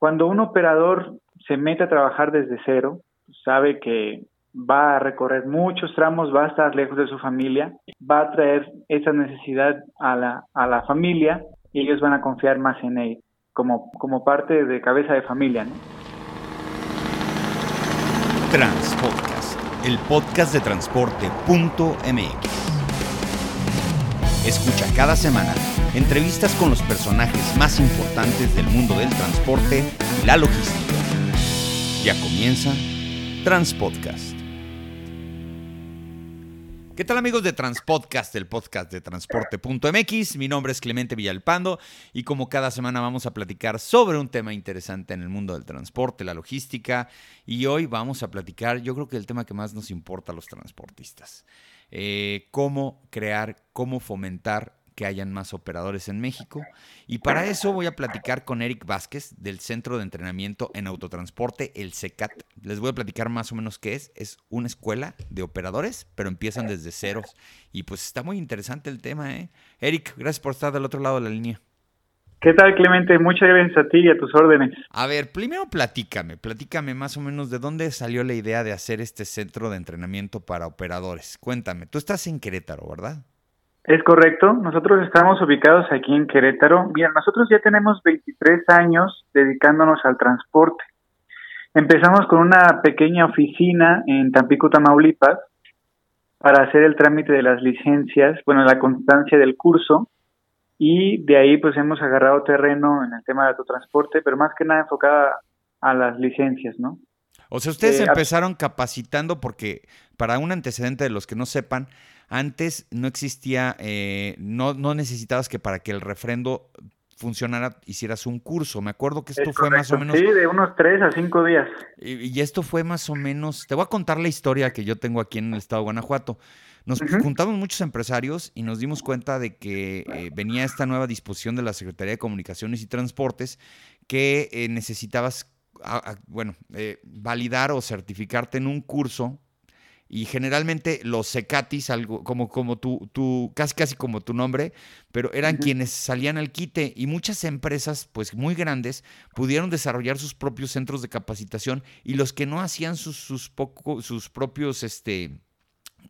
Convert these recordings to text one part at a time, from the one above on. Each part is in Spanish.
Cuando un operador se mete a trabajar desde cero, sabe que va a recorrer muchos tramos, va a estar lejos de su familia, va a traer esa necesidad a la, a la familia y ellos van a confiar más en él como, como parte de cabeza de familia. ¿no? Transpodcast, el podcast de transporte.mx. Escucha cada semana entrevistas con los personajes más importantes del mundo del transporte y la logística. Ya comienza Transpodcast. ¿Qué tal amigos de Transpodcast, el podcast de transporte.mx? Mi nombre es Clemente Villalpando y como cada semana vamos a platicar sobre un tema interesante en el mundo del transporte, la logística y hoy vamos a platicar, yo creo que el tema que más nos importa a los transportistas, eh, cómo crear, cómo fomentar que hayan más operadores en México. Y para eso voy a platicar con Eric Vázquez del Centro de Entrenamiento en Autotransporte, el CECAT. Les voy a platicar más o menos qué es. Es una escuela de operadores, pero empiezan desde ceros. Y pues está muy interesante el tema, ¿eh? Eric, gracias por estar del otro lado de la línea. ¿Qué tal, Clemente? Muchas gracias a ti y a tus órdenes. A ver, primero platícame, platícame más o menos de dónde salió la idea de hacer este centro de entrenamiento para operadores. Cuéntame, tú estás en Querétaro, ¿verdad? Es correcto, nosotros estamos ubicados aquí en Querétaro. Mira, nosotros ya tenemos 23 años dedicándonos al transporte. Empezamos con una pequeña oficina en Tampico, Tamaulipas, para hacer el trámite de las licencias, bueno, la constancia del curso, y de ahí pues hemos agarrado terreno en el tema de autotransporte, pero más que nada enfocada a las licencias, ¿no? O sea, ustedes eh, empezaron capacitando porque, para un antecedente de los que no sepan, antes no existía, eh, no, no necesitabas que para que el refrendo funcionara hicieras un curso. Me acuerdo que esto fue más o menos... Sí, de unos tres a cinco días. Y, esto fue más o menos... Te voy a contar la historia que yo tengo aquí en el estado de Guanajuato. Nos juntamos muchos empresarios y nos dimos cuenta de que eh, venía esta nueva disposición de la Secretaría de Comunicaciones y Transportes que eh, necesitabas, bueno, validar o certificarte en un curso y generalmente los secatis, algo como, como tu, tu, casi casi como tu nombre, pero eran quienes salían al quite y muchas empresas, pues muy grandes, pudieron desarrollar sus propios centros de capacitación y los que no hacían sus, sus, poco, sus propios, este,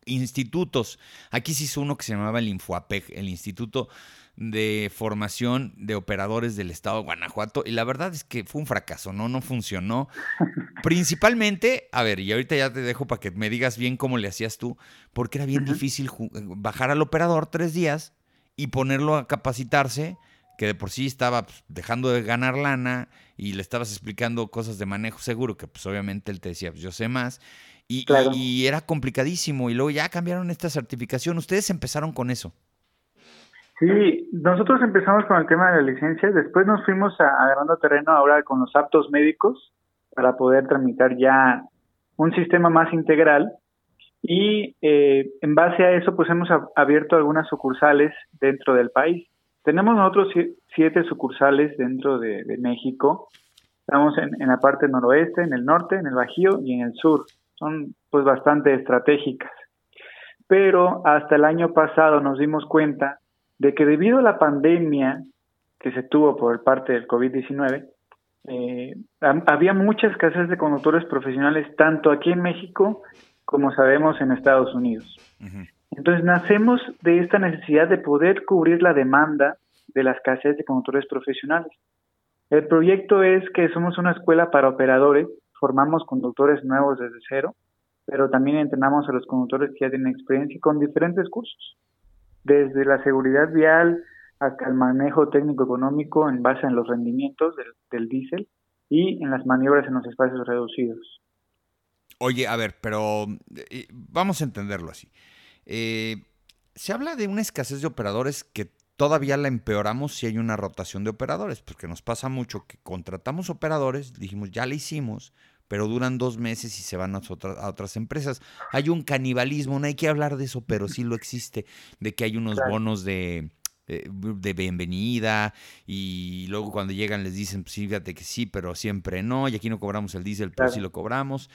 institutos. Aquí se hizo uno que se llamaba el Infoapeg, el Instituto de Formación de Operadores del Estado de Guanajuato, y la verdad es que fue un fracaso, ¿no? No funcionó. Principalmente, a ver, y ahorita ya te dejo para que me digas bien cómo le hacías tú, porque era bien difícil bajar al operador tres días y ponerlo a capacitarse, que de por sí estaba pues, dejando de ganar lana y le estabas explicando cosas de manejo seguro, que pues obviamente él te decía, pues yo sé más, y, era complicadísimo. Y luego ya cambiaron esta certificación. Ustedes empezaron con eso. Sí, nosotros empezamos con el tema de la licencia, después nos fuimos agarrando terreno ahora con los aptos médicos para poder tramitar ya un sistema más integral y eh, en base a eso pues hemos abierto algunas sucursales dentro del país. Tenemos nosotros siete sucursales dentro de, México, estamos en, en la parte noroeste, en el norte, en el Bajío y en el sur son pues bastante estratégicas. Pero hasta el año pasado nos dimos cuenta de que debido a la pandemia que se tuvo por parte del COVID-19, eh, había mucha escasez de conductores profesionales tanto aquí en México como sabemos en Estados Unidos. Entonces nacemos de esta necesidad de poder cubrir la demanda de la escasez de conductores profesionales. El proyecto es que somos una escuela para operadores formamos conductores nuevos desde cero, pero también entrenamos a los conductores que ya tienen experiencia con diferentes cursos, desde la seguridad vial hasta el manejo técnico económico en base en los rendimientos del, del diésel y en las maniobras en los espacios reducidos. Oye, a ver, pero eh, vamos a entenderlo así. Eh, se habla de una escasez de operadores que todavía la empeoramos si hay una rotación de operadores, porque nos pasa mucho que contratamos operadores, dijimos, ya la hicimos, pero duran dos meses y se van a, otras, empresas. Hay un canibalismo, no hay que hablar de eso, pero sí lo existe, de que hay unos bonos de, eh, de bienvenida y luego cuando llegan les dicen, pues fíjate que sí, pero siempre no, y aquí no cobramos el diésel, pero sí lo cobramos.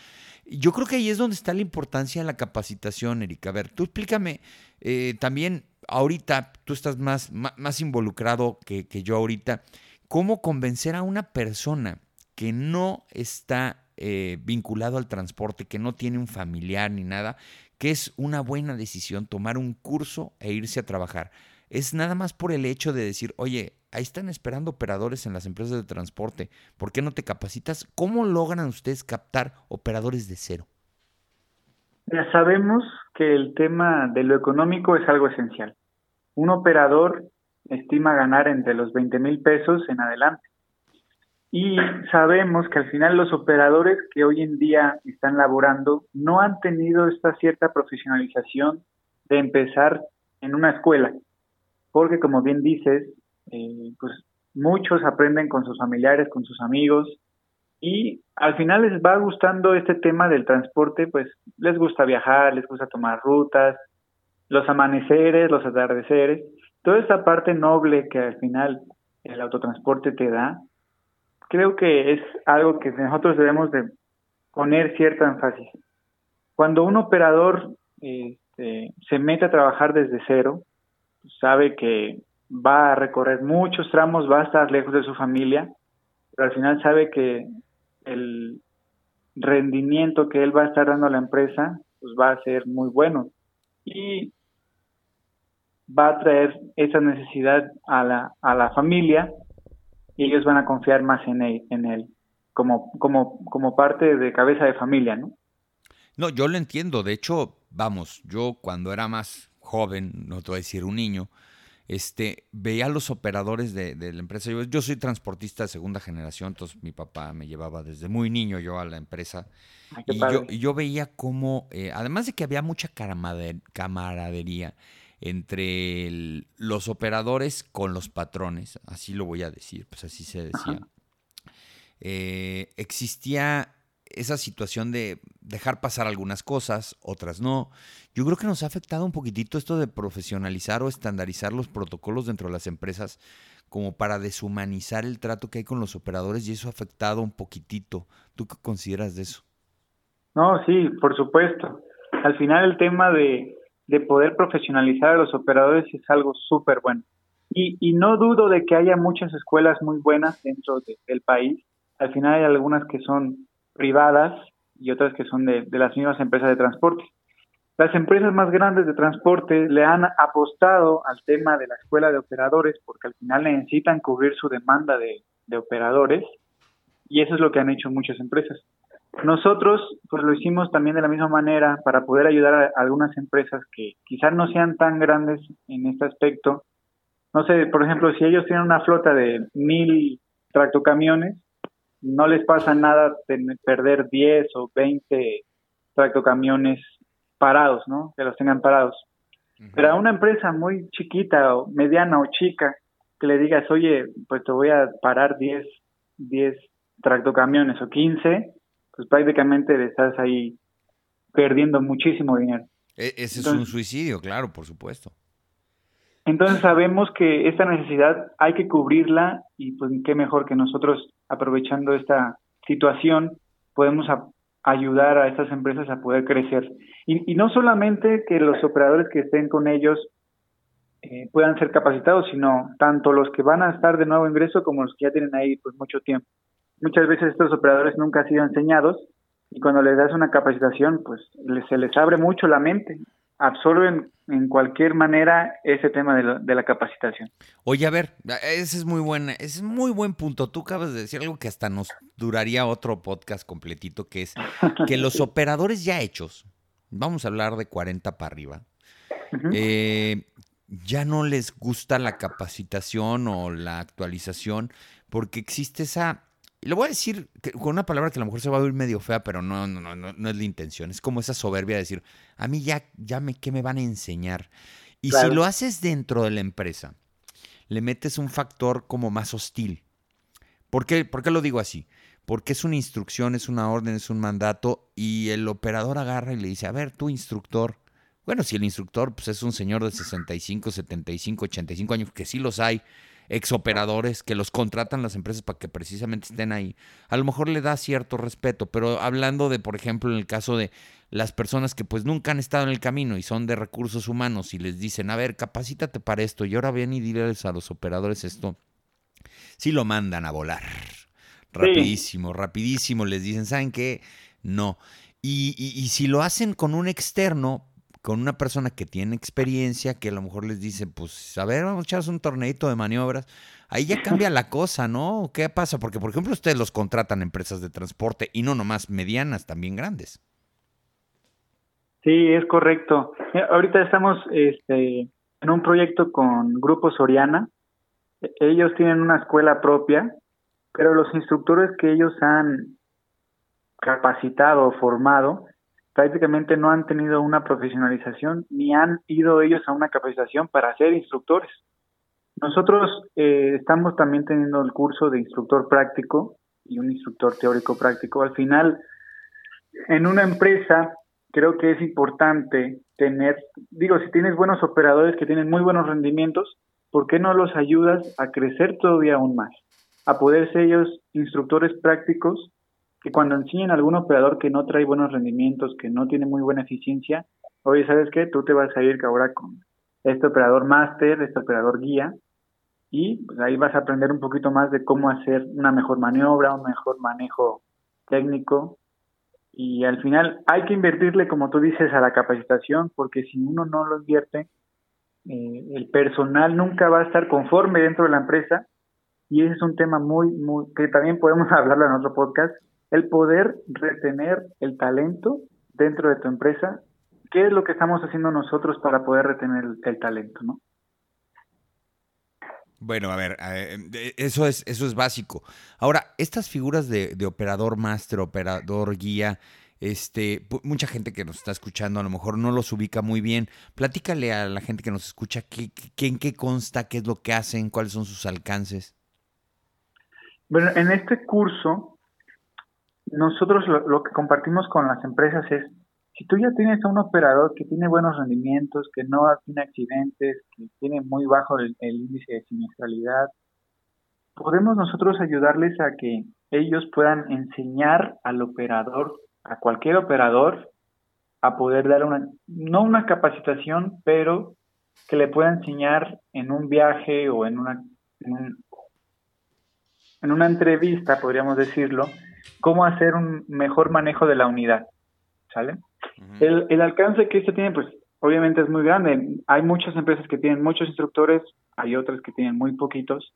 Yo creo que ahí es donde está la importancia de la capacitación, Erika. A ver, tú explícame eh, también ahorita tú estás más, más, involucrado que, yo ahorita, ¿cómo convencer a una persona que no está eh, vinculado al transporte, que no tiene un familiar ni nada, que es una buena decisión tomar un curso e irse a trabajar. Es nada más por el hecho de decir, oye, ahí están esperando operadores en las empresas de transporte, ¿por qué no te capacitas? ¿Cómo logran ustedes captar operadores de cero? Ya sabemos que el tema de lo económico es algo esencial. Un operador estima ganar entre los 20 mil pesos en adelante. Y sabemos que al final los operadores que hoy en día están laborando no han tenido esta cierta profesionalización de empezar en una escuela, porque como bien dices, eh, pues muchos aprenden con sus familiares, con sus amigos, y al final les va gustando este tema del transporte, pues les gusta viajar, les gusta tomar rutas, los amaneceres, los atardeceres, toda esta parte noble que al final el autotransporte te da, creo que es algo que nosotros debemos de poner cierto énfasis. Cuando un operador este, se mete a trabajar desde cero, sabe que va a recorrer muchos tramos, va a estar lejos de su familia, pero al final sabe que el rendimiento que él va a estar dando a la empresa pues va a ser muy bueno y va a traer esa necesidad a la, a la familia y ellos van a confiar más en él, en él como, como, como parte de cabeza de familia, ¿no? No, yo lo entiendo. De hecho, vamos, yo cuando era más joven, no te voy a decir un niño, este, veía a los operadores de, la empresa. Yo, soy transportista de segunda generación, entonces mi papá me llevaba desde muy niño yo a la empresa. y, yo, yo, veía cómo, eh, además de que había mucha camaradería entre los operadores con los patrones, así lo voy a decir, pues así se decía. Eh, existía esa situación de dejar pasar algunas cosas, otras no. Yo creo que nos ha afectado un poquitito esto de profesionalizar o estandarizar los protocolos dentro de las empresas como para deshumanizar el trato que hay con los operadores y eso ha afectado un poquitito. ¿Tú qué consideras de eso? No, sí, por supuesto. Al final el tema de, de poder profesionalizar a los operadores es algo súper bueno. Y, no dudo de que haya muchas escuelas muy buenas dentro del país. Al final hay algunas que son privadas y otras que son de, las mismas empresas de transporte. Las empresas más grandes de transporte le han apostado al tema de la escuela de operadores porque al final necesitan cubrir su demanda de, operadores y eso es lo que han hecho muchas empresas. Nosotros pues lo hicimos también de la misma manera para poder ayudar a algunas empresas que quizás no sean tan grandes en este aspecto. No sé, por ejemplo, si ellos tienen una flota de mil tractocamiones, no les pasa nada de perder 10 o 20 tractocamiones parados, ¿no? Que los tengan parados. Pero a una empresa muy chiquita o mediana o chica, que le digas, oye, pues te voy a parar 10, 10 tractocamiones o 15, pues prácticamente le estás ahí perdiendo muchísimo dinero. E-, ese es un suicidio, claro, por supuesto. Entonces sabemos que esta necesidad hay que cubrirla y pues qué mejor que nosotros aprovechando esta situación podemos ayudar a estas empresas a poder crecer. Y, no solamente que los operadores que estén con ellos eh, puedan ser capacitados, sino tanto los que van a estar de nuevo ingreso como los que ya tienen ahí pues mucho tiempo. Muchas veces estos operadores nunca han sido enseñados y cuando les das una capacitación pues se les abre mucho la mente absorben en cualquier manera ese tema de, la capacitación. Oye, a ver, ese es muy buen, ese es muy buen punto. Tú acabas de decir algo que hasta nos duraría otro podcast completito, que es que los operadores ya hechos, vamos a hablar de 40 para arriba, eh, ya no les gusta la capacitación o la actualización porque existe esa y lo voy a decir con una palabra que a lo mejor se va a oír medio fea, pero no, no, no, no es la intención. Es como esa soberbia de decir, a mí ya, ya me, ¿qué me van a enseñar? Y si lo haces dentro de la empresa, le metes un factor como más hostil. ¿Por qué, ¿Por qué lo digo así? Porque es una instrucción, es una orden, es un mandato y el operador agarra y le dice, a ver, tu instructor. Bueno, si el instructor pues, es un señor de 65, 75, 85 años, que sí los hay, exoperadores que los contratan las empresas para que precisamente estén ahí. A lo mejor le da cierto respeto, pero hablando de, por ejemplo, en el caso de las personas que pues nunca han estado en el camino y son de recursos humanos y les dicen, a ver, capacítate para esto y ahora ven y diles a los operadores esto, si lo mandan a volar. Rapidísimo, rapidísimo les dicen, ¿saben qué? No. Y, y, si lo hacen con un externo, con una persona que tiene experiencia, que a lo mejor les dice, pues, a ver, vamos a echarnos un torneito de maniobras, ahí ya cambia la cosa, ¿no? ¿Qué pasa? Porque, por ejemplo, ustedes los contratan empresas de transporte y no nomás medianas, también grandes. Sí, es correcto. Ahorita estamos este, en un proyecto con Grupo Soriana. E, ellos tienen una escuela propia, pero los instructores que ellos han capacitado o formado prácticamente no han tenido una profesionalización ni han ido ellos a una capacitación para ser instructores. Nosotros eh, estamos también teniendo el curso de instructor práctico y un instructor teórico práctico. Al final, en una empresa, creo que es importante tener, digo, si tienes buenos operadores que tienen muy buenos rendimientos, ¿por qué no los ayudas a crecer todavía aún más? A poder ser ellos instructores prácticos que cuando enseñen a algún operador que no trae buenos rendimientos, que no tiene muy buena eficiencia, oye, ¿sabes qué? Tú te vas a ir ahora con este operador máster, este operador guía, y pues ahí vas a aprender un poquito más de cómo hacer una mejor maniobra, un mejor manejo técnico. Y al final hay que invertirle, como tú dices, a la capacitación, porque si uno no lo invierte, eh, el personal nunca va a estar conforme dentro de la empresa. Y ese es un tema muy, muy, que también podemos hablarlo en otro podcast, el poder retener el talento dentro de tu empresa. ¿Qué es lo que estamos haciendo nosotros para poder retener el, talento, no? Bueno, a ver, eso es, eso es básico. Ahora, estas figuras de, operador máster, operador guía, este, mucha gente que nos está escuchando a lo mejor no los ubica muy bien. Platícale a la gente que nos escucha qué, qué, en qué consta, qué es lo que hacen, cuáles son sus alcances. Bueno, en este curso nosotros lo, que compartimos con las empresas es, si tú ya tienes a un operador que tiene buenos rendimientos, que no tiene accidentes, que tiene muy bajo el, índice de siniestralidad, podemos nosotros ayudarles a que ellos puedan enseñar al operador, a cualquier operador, a poder dar una, no una capacitación, pero que le pueda enseñar en un viaje o en una, en una entrevista, podríamos decirlo, cómo hacer un mejor manejo de la unidad, ¿sale? el, el alcance que esto tiene, pues obviamente es muy grande. Hay muchas empresas que tienen muchos instructores, hay otras que tienen muy poquitos,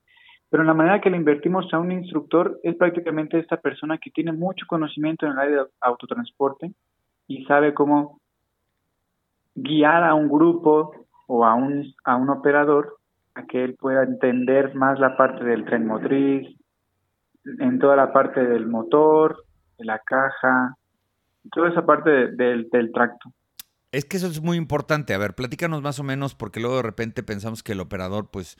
pero la manera que le invertimos a un instructor es prácticamente esta persona que tiene mucho conocimiento en el área de autotransporte y sabe cómo guiar a un grupo o a un, a un operador a que él pueda entender más la parte del tren motriz, en toda la parte del motor, de la caja, toda esa parte del, tracto. Es que eso es muy importante. A ver, platícanos más o menos, porque luego de repente pensamos que el operador, pues,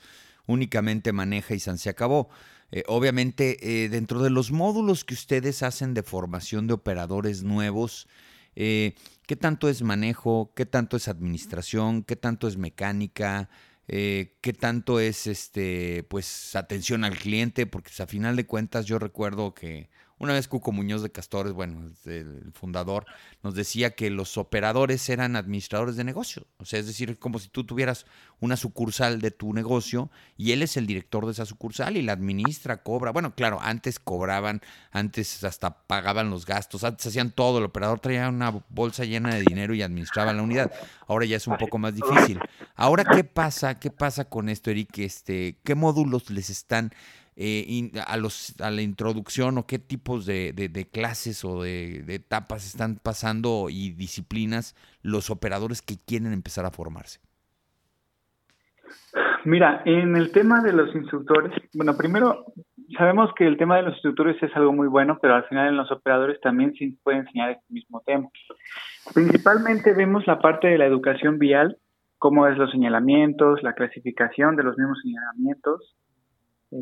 únicamente maneja y se acabó. Eh, obviamente, eh, dentro de los módulos que ustedes hacen de formación de operadores nuevos, eh, ¿qué tanto es manejo? ¿Qué tanto es administración? ¿Qué tanto es mecánica? Eh, qué tanto es este, pues, atención al cliente, porque pues, a final de cuentas yo recuerdo que una vez Cuco Muñoz de Castores, bueno, el fundador, nos decía que los operadores eran administradores de negocio. O sea, es decir, como si tú tuvieras una sucursal de tu negocio y él es el director de esa sucursal y la administra, cobra. Bueno, claro, antes cobraban, antes hasta pagaban los gastos, antes hacían todo. El operador traía una bolsa llena de dinero y administraba la unidad. Ahora ya es un poco más difícil. Ahora, ¿qué pasa? ¿Qué pasa con esto, Eric? Este, ¿Qué módulos les están eh, a, los, a la introducción o qué tipos de, clases o de, etapas están pasando y disciplinas los operadores que quieren empezar a formarse? Mira, en el tema de los instructores, bueno, primero sabemos que el tema de los instructores es algo muy bueno, pero al final en los operadores también se puede enseñar este mismo tema. Principalmente vemos la parte de la educación vial, cómo es los señalamientos, la clasificación de los mismos señalamientos,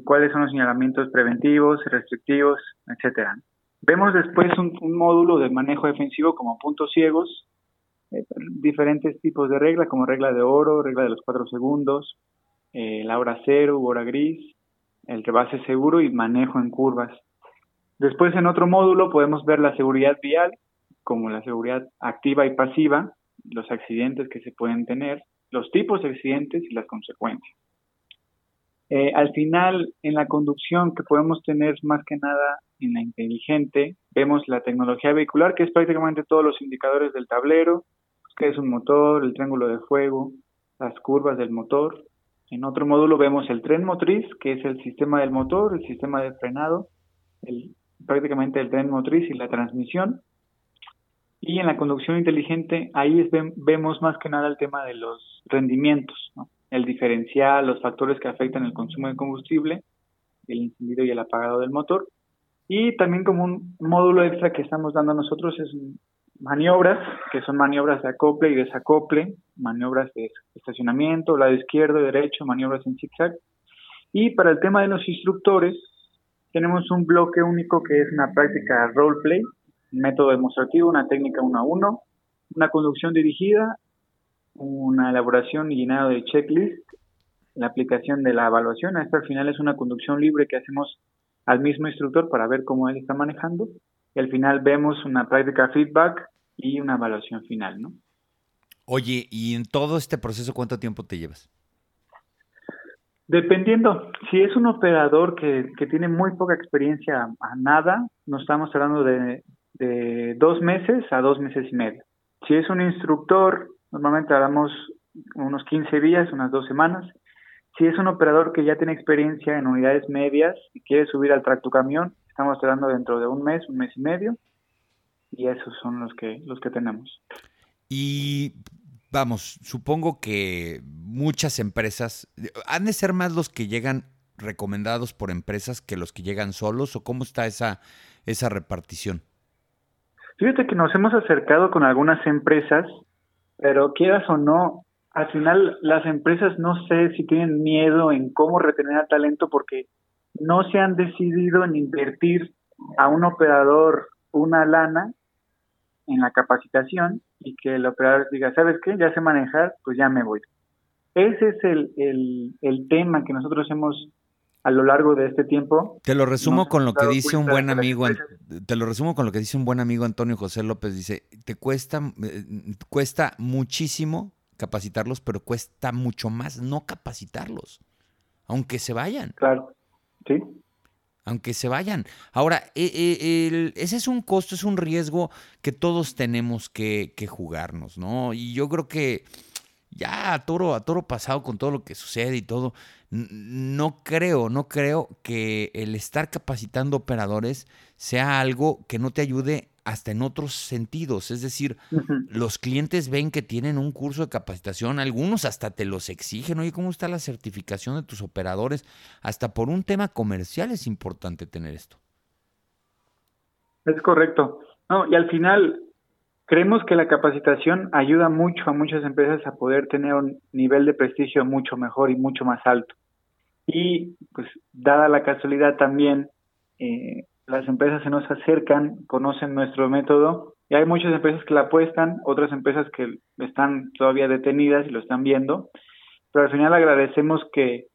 cuáles son los señalamientos preventivos, restrictivos, etcétera. Vemos después un, módulo de manejo defensivo como puntos ciegos, eh, diferentes tipos de reglas como regla de oro, regla de los cuatro segundos, eh, la hora cero, hora gris, el rebase seguro y manejo en curvas. Después en otro módulo podemos ver la seguridad vial, como la seguridad activa y pasiva, los accidentes que se pueden tener, los tipos de accidentes y las consecuencias. Eh, al final, en la conducción que podemos tener más que nada en la inteligente, vemos la tecnología vehicular, que es prácticamente todos los indicadores del tablero, que es un motor, el triángulo de fuego, las curvas del motor. En otro módulo vemos el tren motriz, que es el sistema del motor, el sistema de frenado, prácticamente el tren motriz y la transmisión. Y en la conducción inteligente, ahí vemos más que nada el tema de los rendimientos, el diferencial, los factores que afectan el consumo de combustible, el encendido y el apagado del motor. Y también como un módulo extra que estamos dando nosotros es maniobras, que son maniobras de acople y desacople, maniobras de estacionamiento, lado izquierdo derecho, maniobras en zigzag. Y para el tema de los instructores, tenemos un bloque único que es una práctica roleplay, un método demostrativo, una técnica uno a uno, una conducción dirigida, una elaboración y llenado de checklist, la aplicación de la evaluación. Esto al final es una conducción libre que hacemos al mismo instructor para ver cómo él está manejando y al final vemos una práctica feedback y una evaluación final, ¿no? Oye, ¿y en todo este proceso cuánto tiempo te llevas? Dependiendo, si es un operador que, tiene muy poca experiencia a nada, nos estamos hablando de, de dos meses a dos meses y medio. Si es un instructor, normalmente hablamos unos 15 días, unas dos semanas. Si es un operador que ya tiene experiencia en unidades medias y quiere subir al tractocamión, estamos hablando dentro de un mes, un mes y medio, y esos son los que, los que tenemos. Y vamos, supongo que muchas empresas, ¿han de ser más los que llegan recomendados por empresas que los que llegan solos o cómo está esa, esa repartición? Fíjate que nos hemos acercado con algunas empresas, pero quieras o no, al final las empresas no sé si tienen miedo en cómo retener al talento porque no se han decidido en invertir a un operador una lana en la capacitación y que el operador diga, ¿sabes qué? Ya sé manejar, pues ya me voy. Ese es el, el, el tema que nosotros hemos a lo largo de este tiempo. Te lo resumo con lo que dice un buen amigo, te lo resumo con lo que dice un buen amigo Antonio José López, dice, te cuesta, eh, cuesta muchísimo capacitarlos, pero cuesta mucho más no capacitarlos, aunque se vayan. Claro. Sí. Aunque se vayan. Ahora, e, e, ese es un costo, es un riesgo que todos tenemos que, jugarnos, ¿no? Y yo creo que ya a toro, a toro pasado con todo lo que sucede y todo, no creo, no creo que el estar capacitando operadores sea algo que no te ayude hasta en otros sentidos. Es decir, los clientes ven que tienen un curso de capacitación, algunos hasta te los exigen. Oye, ¿cómo está la certificación de tus operadores? Hasta por un tema comercial es importante tener esto. Es correcto. No, y al final creemos que la capacitación ayuda mucho a muchas empresas a poder tener un nivel de prestigio mucho mejor y mucho más alto. Y pues dada la casualidad también, eh, las empresas se nos acercan, conocen nuestro método y hay muchas empresas que la apuestan, otras empresas que están todavía detenidas y lo están viendo, pero al final agradecemos que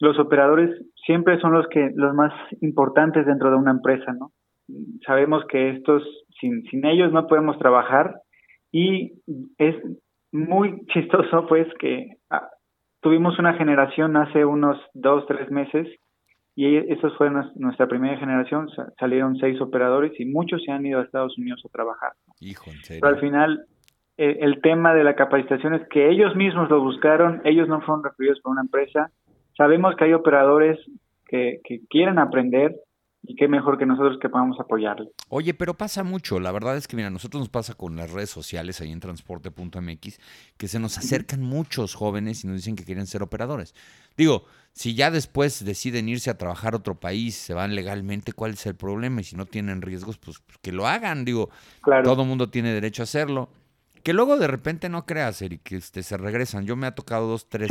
los operadores siempre son los que los más importantes dentro de una empresa, ¿no? Sabemos que estos sin sin ellos no podemos trabajar y es muy chistoso pues que ah, tuvimos una generación hace unos dos tres meses y esos fue nuestra primera generación, salieron seis operadores y muchos se han ido a Estados Unidos a trabajar. Hijo, en serio. Pero al final eh, el tema de la capacitación es que ellos mismos lo buscaron, ellos no fueron referidos por una empresa. Sabemos que hay operadores que, que quieren aprender, y qué mejor que nosotros que podamos apoyarle. Oye, pero pasa mucho. La verdad es que, mira, a nosotros nos pasa con las redes sociales ahí en transporte.mx que se nos acercan muchos jóvenes y nos dicen que quieren ser operadores. Digo, si ya después deciden irse a trabajar a otro país, se van legalmente, ¿cuál es el problema? Y si no tienen riesgos, pues, pues que lo hagan. Digo, todo el mundo tiene derecho a hacerlo. Que luego de repente no creas, Eric, que este, se regresan. Yo me ha tocado dos, tres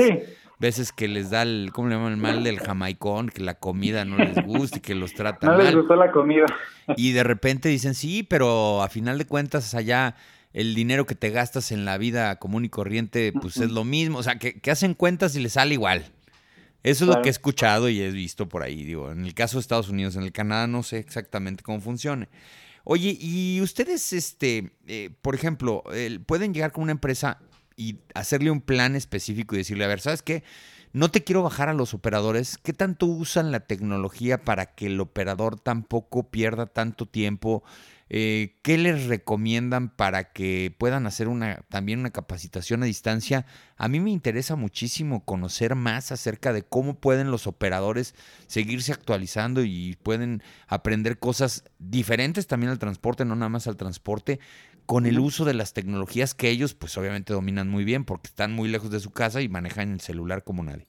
veces que les da el, ¿cómo le llaman? El mal del jamaicón, que la comida no les gusta y que los tratan no mal. les gustó la comida. Y de repente dicen, sí, pero a final de cuentas allá el dinero que te gastas en la vida común y corriente, pues es lo mismo. O sea, que, hacen cuentas y les sale igual. Eso es lo que he escuchado y he visto por ahí. Digo, en el caso de Estados Unidos, en el Canadá no sé exactamente cómo funcione. Oye, y ustedes, este, eh, por ejemplo, pueden llegar con una empresa y hacerle un plan específico y decirle, a ver, ¿sabes qué? no te quiero bajar a los operadores. ¿Qué tanto usan la tecnología para que el operador tampoco pierda tanto tiempo? Eh, ¿Qué les recomiendan para que puedan hacer una, también una capacitación a distancia? A mí me interesa muchísimo conocer más acerca de cómo pueden los operadores seguirse actualizando y pueden aprender cosas diferentes también al transporte, no nada más al transporte, con el uso de las tecnologías que ellos pues obviamente dominan muy bien porque están muy lejos de su casa y manejan el celular como nadie.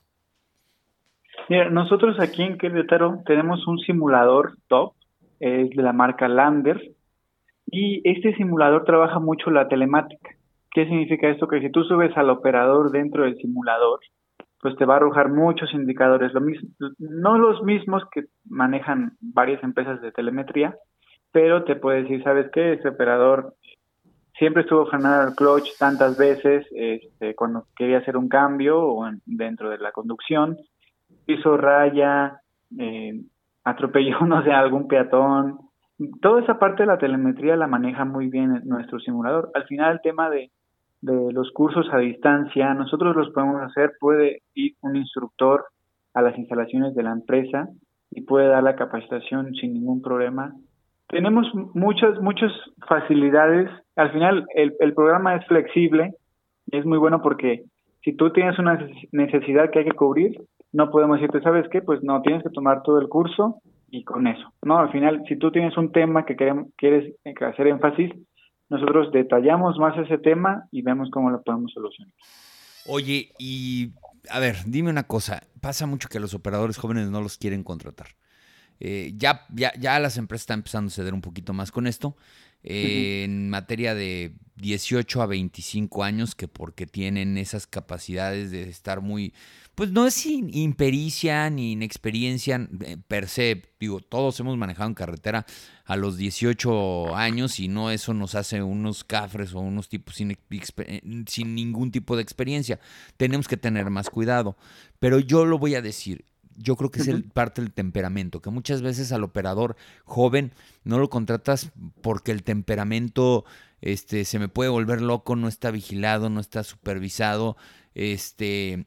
Mira, nosotros aquí en Querétaro tenemos un simulador top, es de la marca Lander, y este simulador trabaja mucho la telemática. ¿Qué significa esto? Que si tú subes al operador dentro del simulador, pues te va a arrojar muchos indicadores, lo mismo, no los mismos que manejan varias empresas de telemetría, pero te puede decir, ¿sabes qué? Este operador siempre estuvo frenado el clutch tantas veces este, cuando quería hacer un cambio o dentro de la conducción, hizo raya, eh, atropelló, no sé, algún peatón. Toda esa parte de la telemetría la maneja muy bien nuestro simulador. Al final el tema de, de los cursos a distancia, nosotros los podemos hacer, puede ir un instructor a las instalaciones de la empresa y puede dar la capacitación sin ningún problema tenemos muchas, muchas facilidades. Al final, el, el programa es flexible y es muy bueno porque si tú tienes una necesidad que hay que cubrir, no podemos decirte, ¿sabes qué? Pues no, tienes que tomar todo el curso y con eso. No, al final, si tú tienes un tema que queremos, quieres hacer énfasis, nosotros detallamos más ese tema y vemos cómo lo podemos solucionar. Oye, y a ver, dime una cosa, pasa mucho que los operadores jóvenes no los quieren contratar. Eh, ya, ya, ya las empresas están empezando a ceder un poquito más con esto. En materia de 18 a 25 años, que porque tienen esas capacidades de estar muy, pues no es impericia ni inexperiencia eh, per se, digo, todos hemos manejado en carretera a los 18 años y no eso nos hace unos cafres o unos tipos sin, eh, sin ningún tipo de experiencia. Tenemos que tener más cuidado. Pero yo lo voy a decir, yo creo que es el, parte del temperamento, que muchas veces al operador joven no lo contratas porque el temperamento este, se me puede volver loco, no está vigilado, no está supervisado, este,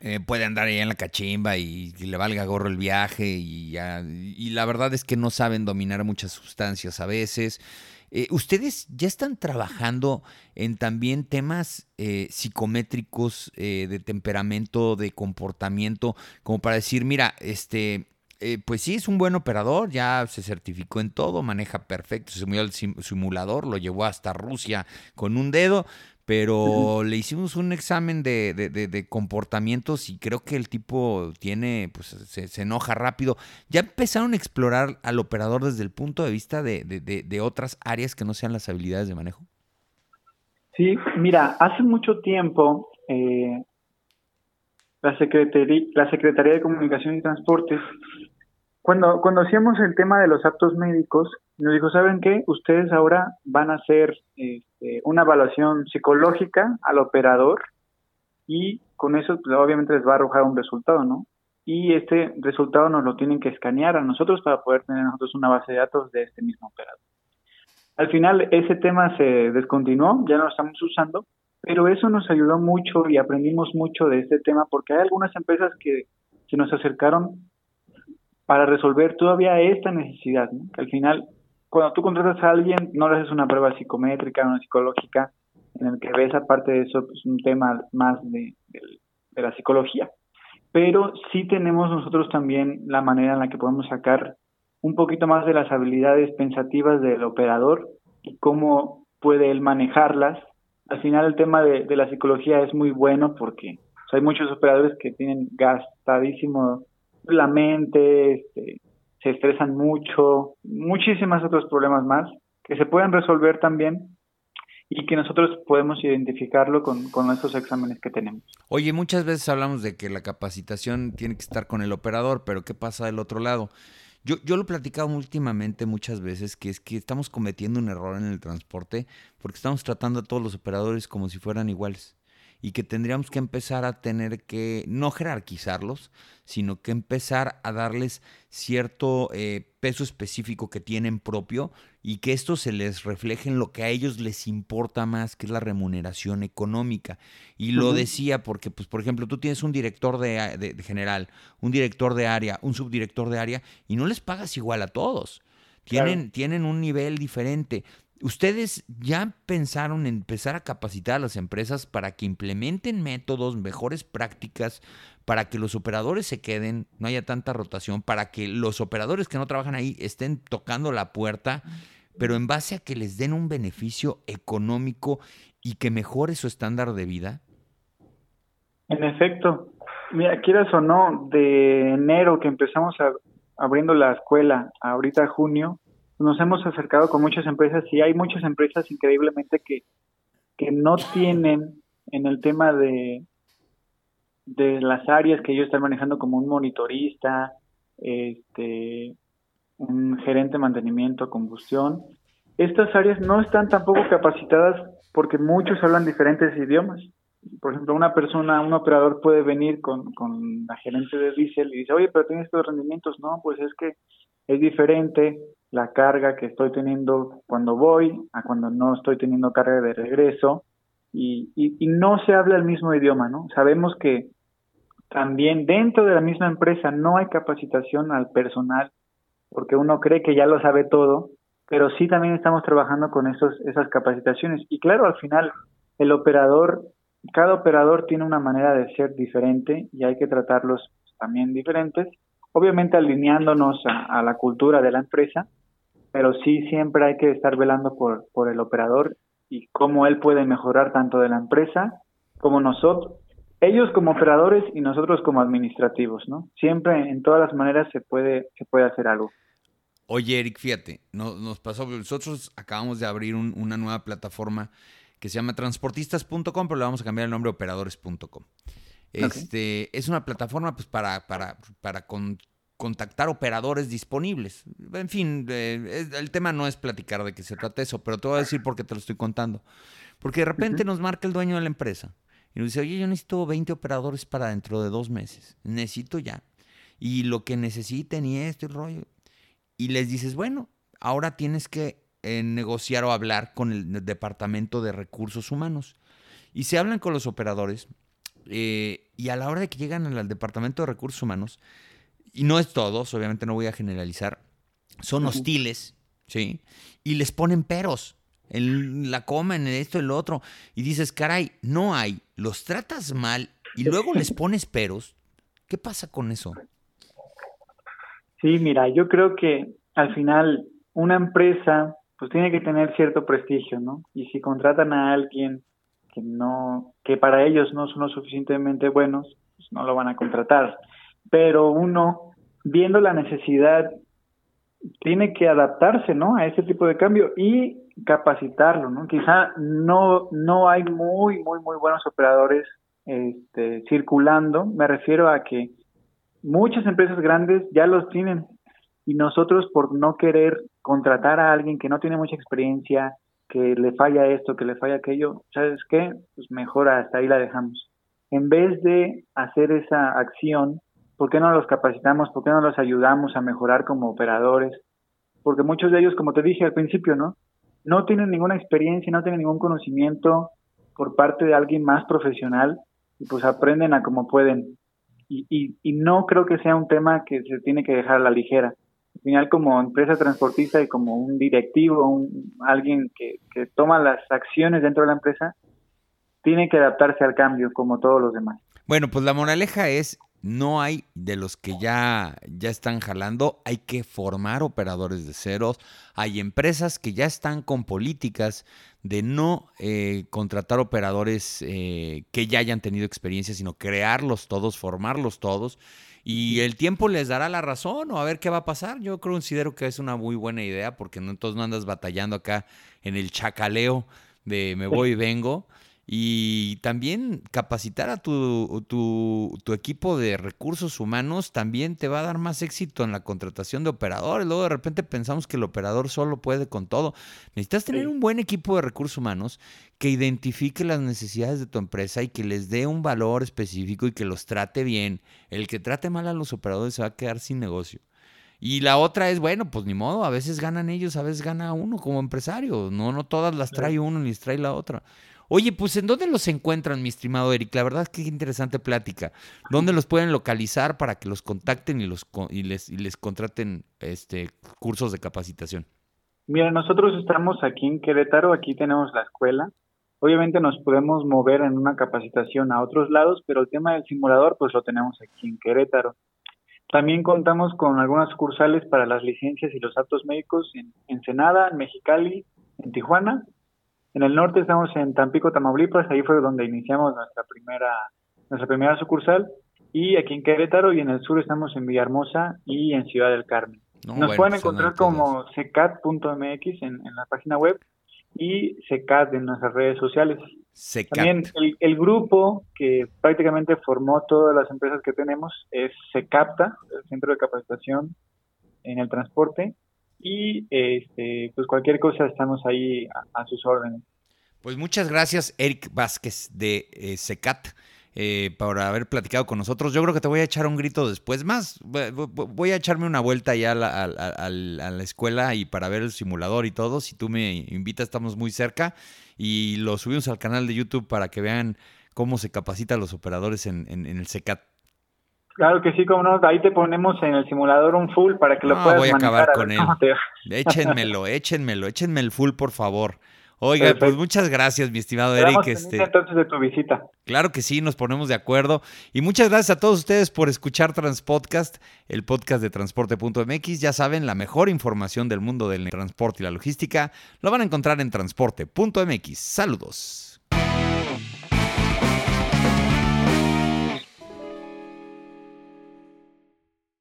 eh, puede andar ahí en la cachimba y, le valga gorro el viaje y, y la verdad es que no saben dominar muchas sustancias a veces. Eh, ¿Ustedes ya están trabajando en también temas eh, psicométricos eh, de temperamento, de comportamiento, como para decir, mira, este, pues sí, es un buen operador, ya se certificó en todo, maneja perfecto, se subió al simulador, lo llevó hasta Rusia con un dedo, pero le hicimos un examen de, de, comportamientos y creo que el tipo tiene, pues se, enoja rápido. ¿Ya empezaron a explorar al operador desde el punto de vista de, otras áreas que no sean las habilidades de manejo? Sí, mira, hace mucho tiempo eh, la, Secretaría, la Secretaría de Comunicación y Transportes cuando, cuando hacíamos el tema de los actos médicos, nos dijo, ¿saben qué? Ustedes ahora van a hacer este, una evaluación psicológica al operador y con eso pues, obviamente les va a arrojar un resultado, ¿no? Y este resultado nos lo tienen que escanear a nosotros para poder tener nosotros una base de datos de este mismo operador. Al final ese tema se descontinuó, ya no lo estamos usando, pero eso nos ayudó mucho y aprendimos mucho de este tema porque hay algunas empresas que se nos acercaron para resolver todavía esta necesidad, que al final, cuando tú contratas a alguien, no le haces una prueba psicométrica, una psicológica, en el que ves aparte de eso pues, un tema más de, la psicología, pero sí tenemos nosotros también la manera en la que podemos sacar un poquito más de las habilidades pensativas del operador y cómo puede él manejarlas. Al final el tema de, la psicología es muy bueno porque hay muchos operadores que tienen gastadísimo la mente, este, se estresan mucho, muchísimas otros problemas más que se pueden resolver también y que nosotros podemos identificarlo con, con estos exámenes que tenemos. Oye, muchas veces hablamos de que la capacitación tiene que estar con el operador, pero ¿qué pasa del otro lado? Yo, yo lo he platicado últimamente muchas veces, que es que estamos cometiendo un error en el transporte porque estamos tratando a todos los operadores como si fueran iguales. Y que tendríamos que empezar a tener que no jerarquizarlos, sino que empezar a darles cierto eh, peso específico que tienen propio y que esto se les refleje en lo que a ellos les importa más, que es la remuneración económica. Y lo decía porque, pues, por ejemplo, tú tienes un director de, general, un director de área, un subdirector de área, y no les pagas igual a todos. Tienen, tienen un nivel diferente. ¿Ustedes ya pensaron en empezar a capacitar a las empresas para que implementen métodos, mejores prácticas, para que los operadores se queden, no haya tanta rotación, para que los operadores que no trabajan ahí estén tocando la puerta, pero en base a que les den un beneficio económico y que mejore su estándar de vida? En efecto, mira, quieras o no, de enero que empezamos abriendo la escuela, ahorita junio, nos hemos acercado con muchas empresas y hay muchas empresas increíblemente que, que no tienen en el tema de, de las áreas que ellos están manejando como un monitorista, este, un gerente de mantenimiento, combustión. Estas áreas no están tampoco capacitadas porque muchos hablan diferentes idiomas. Por ejemplo, una persona, un operador puede venir con, con la gerente de diésel y dice, oye, pero tienes estos rendimientos. No, pues es que es diferente la carga que estoy teniendo cuando voy a cuando no estoy teniendo carga de regreso y, y, no se habla el mismo idioma, ¿no? Sabemos que también dentro de la misma empresa no hay capacitación al personal porque uno cree que ya lo sabe todo, pero sí también estamos trabajando con esos, esas capacitaciones. Y claro, al final, el operador, cada operador tiene una manera de ser diferente y hay que tratarlos también diferentes, obviamente alineándonos a, la cultura de la empresa, pero sí siempre hay que estar velando por, por el operador y cómo él puede mejorar tanto de la empresa como nosotros, ellos como operadores y nosotros como administrativos, ¿no? Siempre en todas las maneras se puede, se puede hacer algo. Oye, Eric, fíjate, nos pasó, nosotros acabamos de abrir una nueva plataforma que se llama transportistas.com, pero le vamos a cambiar el nombre a operadores.com. Este, Es una plataforma pues, para, para, para contactar operadores disponibles. En fin, eh, el tema no es platicar de qué se trata eso, pero te voy a decir por qué te lo estoy contando. Porque de repente nos marca el dueño de la empresa y nos dice, oye, yo necesito 20 operadores para dentro de dos meses. Necesito ya. Y lo que necesiten y esto y rollo. Y les dices, bueno, ahora tienes que eh, negociar o hablar con el Departamento de Recursos Humanos. Y se hablan con los operadores eh, y a la hora de que llegan al Departamento de Recursos Humanos, y no es todos, obviamente no voy a generalizar, son hostiles, ¿sí? Y les ponen peros en la coma, en esto, en lo otro. Y dices, caray, no hay, los tratas mal y luego les pones peros. ¿Qué pasa con eso? Sí, mira, yo creo que al final una empresa pues tiene que tener cierto prestigio, ¿no? Y si contratan a alguien que no, que para ellos no son lo suficientemente buenos, pues no lo van a contratar. Pero uno, viendo la necesidad, tiene que adaptarse, ¿no? A ese tipo de cambio y capacitarlo, ¿no? Quizá no, no hay muy, muy, muy buenos operadores este, circulando. Me refiero a que muchas empresas grandes ya los tienen y nosotros por no querer contratar a alguien que no tiene mucha experiencia, que le falla esto, que le falla aquello, ¿sabes qué? Pues mejor hasta ahí la dejamos. En vez de hacer esa acción, ¿por qué no los capacitamos? ¿Por qué no los ayudamos a mejorar como operadores? Porque muchos de ellos, como te dije al principio, ¿no? No tienen ninguna experiencia, no tienen ningún conocimiento por parte de alguien más profesional y pues aprenden a como pueden y, y, no creo que sea un tema que se tiene que dejar a la ligera. Al final, como empresa transportista y como un directivo, un, alguien que, que toma las acciones dentro de la empresa, tiene que adaptarse al cambio como todos los demás. Bueno, pues la moraleja es no hay de los que ya, ya están jalando, hay que formar operadores de ceros. Hay empresas que ya están con políticas de no eh, contratar operadores eh, que ya hayan tenido experiencia, sino crearlos todos, formarlos todos. Y el tiempo les dará la razón o a ver qué va a pasar. Yo considero que es una muy buena idea porque no, entonces no andas batallando acá en el chacaleo de me voy y vengo. Y también capacitar a tu, tu, tu, equipo de recursos humanos también te va a dar más éxito en la contratación de operadores. Luego de repente pensamos que el operador solo puede con todo. Necesitas tener un buen equipo de recursos humanos que identifique las necesidades de tu empresa y que les dé un valor específico y que los trate bien. El que trate mal a los operadores se va a quedar sin negocio. Y la otra es, bueno, pues ni modo, a veces ganan ellos, a veces gana uno como empresario. No, no todas las trae uno ni les trae la otra. Oye, pues ¿en dónde los encuentran, mi estimado Eric? La verdad que interesante plática. ¿Dónde los pueden localizar para que los contacten y, los, y, les, y les contraten este, cursos de capacitación? Mira, nosotros estamos aquí en Querétaro, aquí tenemos la escuela. Obviamente nos podemos mover en una capacitación a otros lados, pero el tema del simulador pues lo tenemos aquí en Querétaro. También contamos con algunas sucursales para las licencias y los actos médicos en Ensenada, en Mexicali, en Tijuana en el norte estamos en Tampico, Tamaulipas, ahí fue donde iniciamos nuestra primera, nuestra primera sucursal. Y aquí en Querétaro y en el sur estamos en Villahermosa y en Ciudad del Carmen. Nos pueden encontrar como secat.mx en, en la página web y secat en nuestras redes sociales. También el, el, grupo que prácticamente formó todas las empresas que tenemos es Secapta, el Centro de Capacitación en el Transporte, y este, pues cualquier cosa estamos ahí a, sus órdenes. Pues muchas gracias, Eric Vázquez de eh, SECAT. Eh, por haber platicado con nosotros. Yo creo que te voy a echar un grito después más. Voy a echarme una vuelta ya a la, a la, escuela y para ver el simulador y todo. Si tú me invitas, estamos muy cerca. Y lo subimos al canal de YouTube para que vean cómo se capacitan los operadores en, el SECAT. Claro que sí, como no, ahí te ponemos en el simulador un full para que lo puedas voy a acabar con él. Échenmelo, échenmelo, échenme el full, por favor. Oiga, pues muchas gracias, mi estimado Eric. Este, entonces de tu visita. Claro que sí, nos ponemos de acuerdo. Y muchas gracias a todos ustedes por escuchar Transpodcast, el podcast de transporte.mx. Ya saben, la mejor información del mundo del transporte y la logística lo van a encontrar en transporte.mx. Saludos.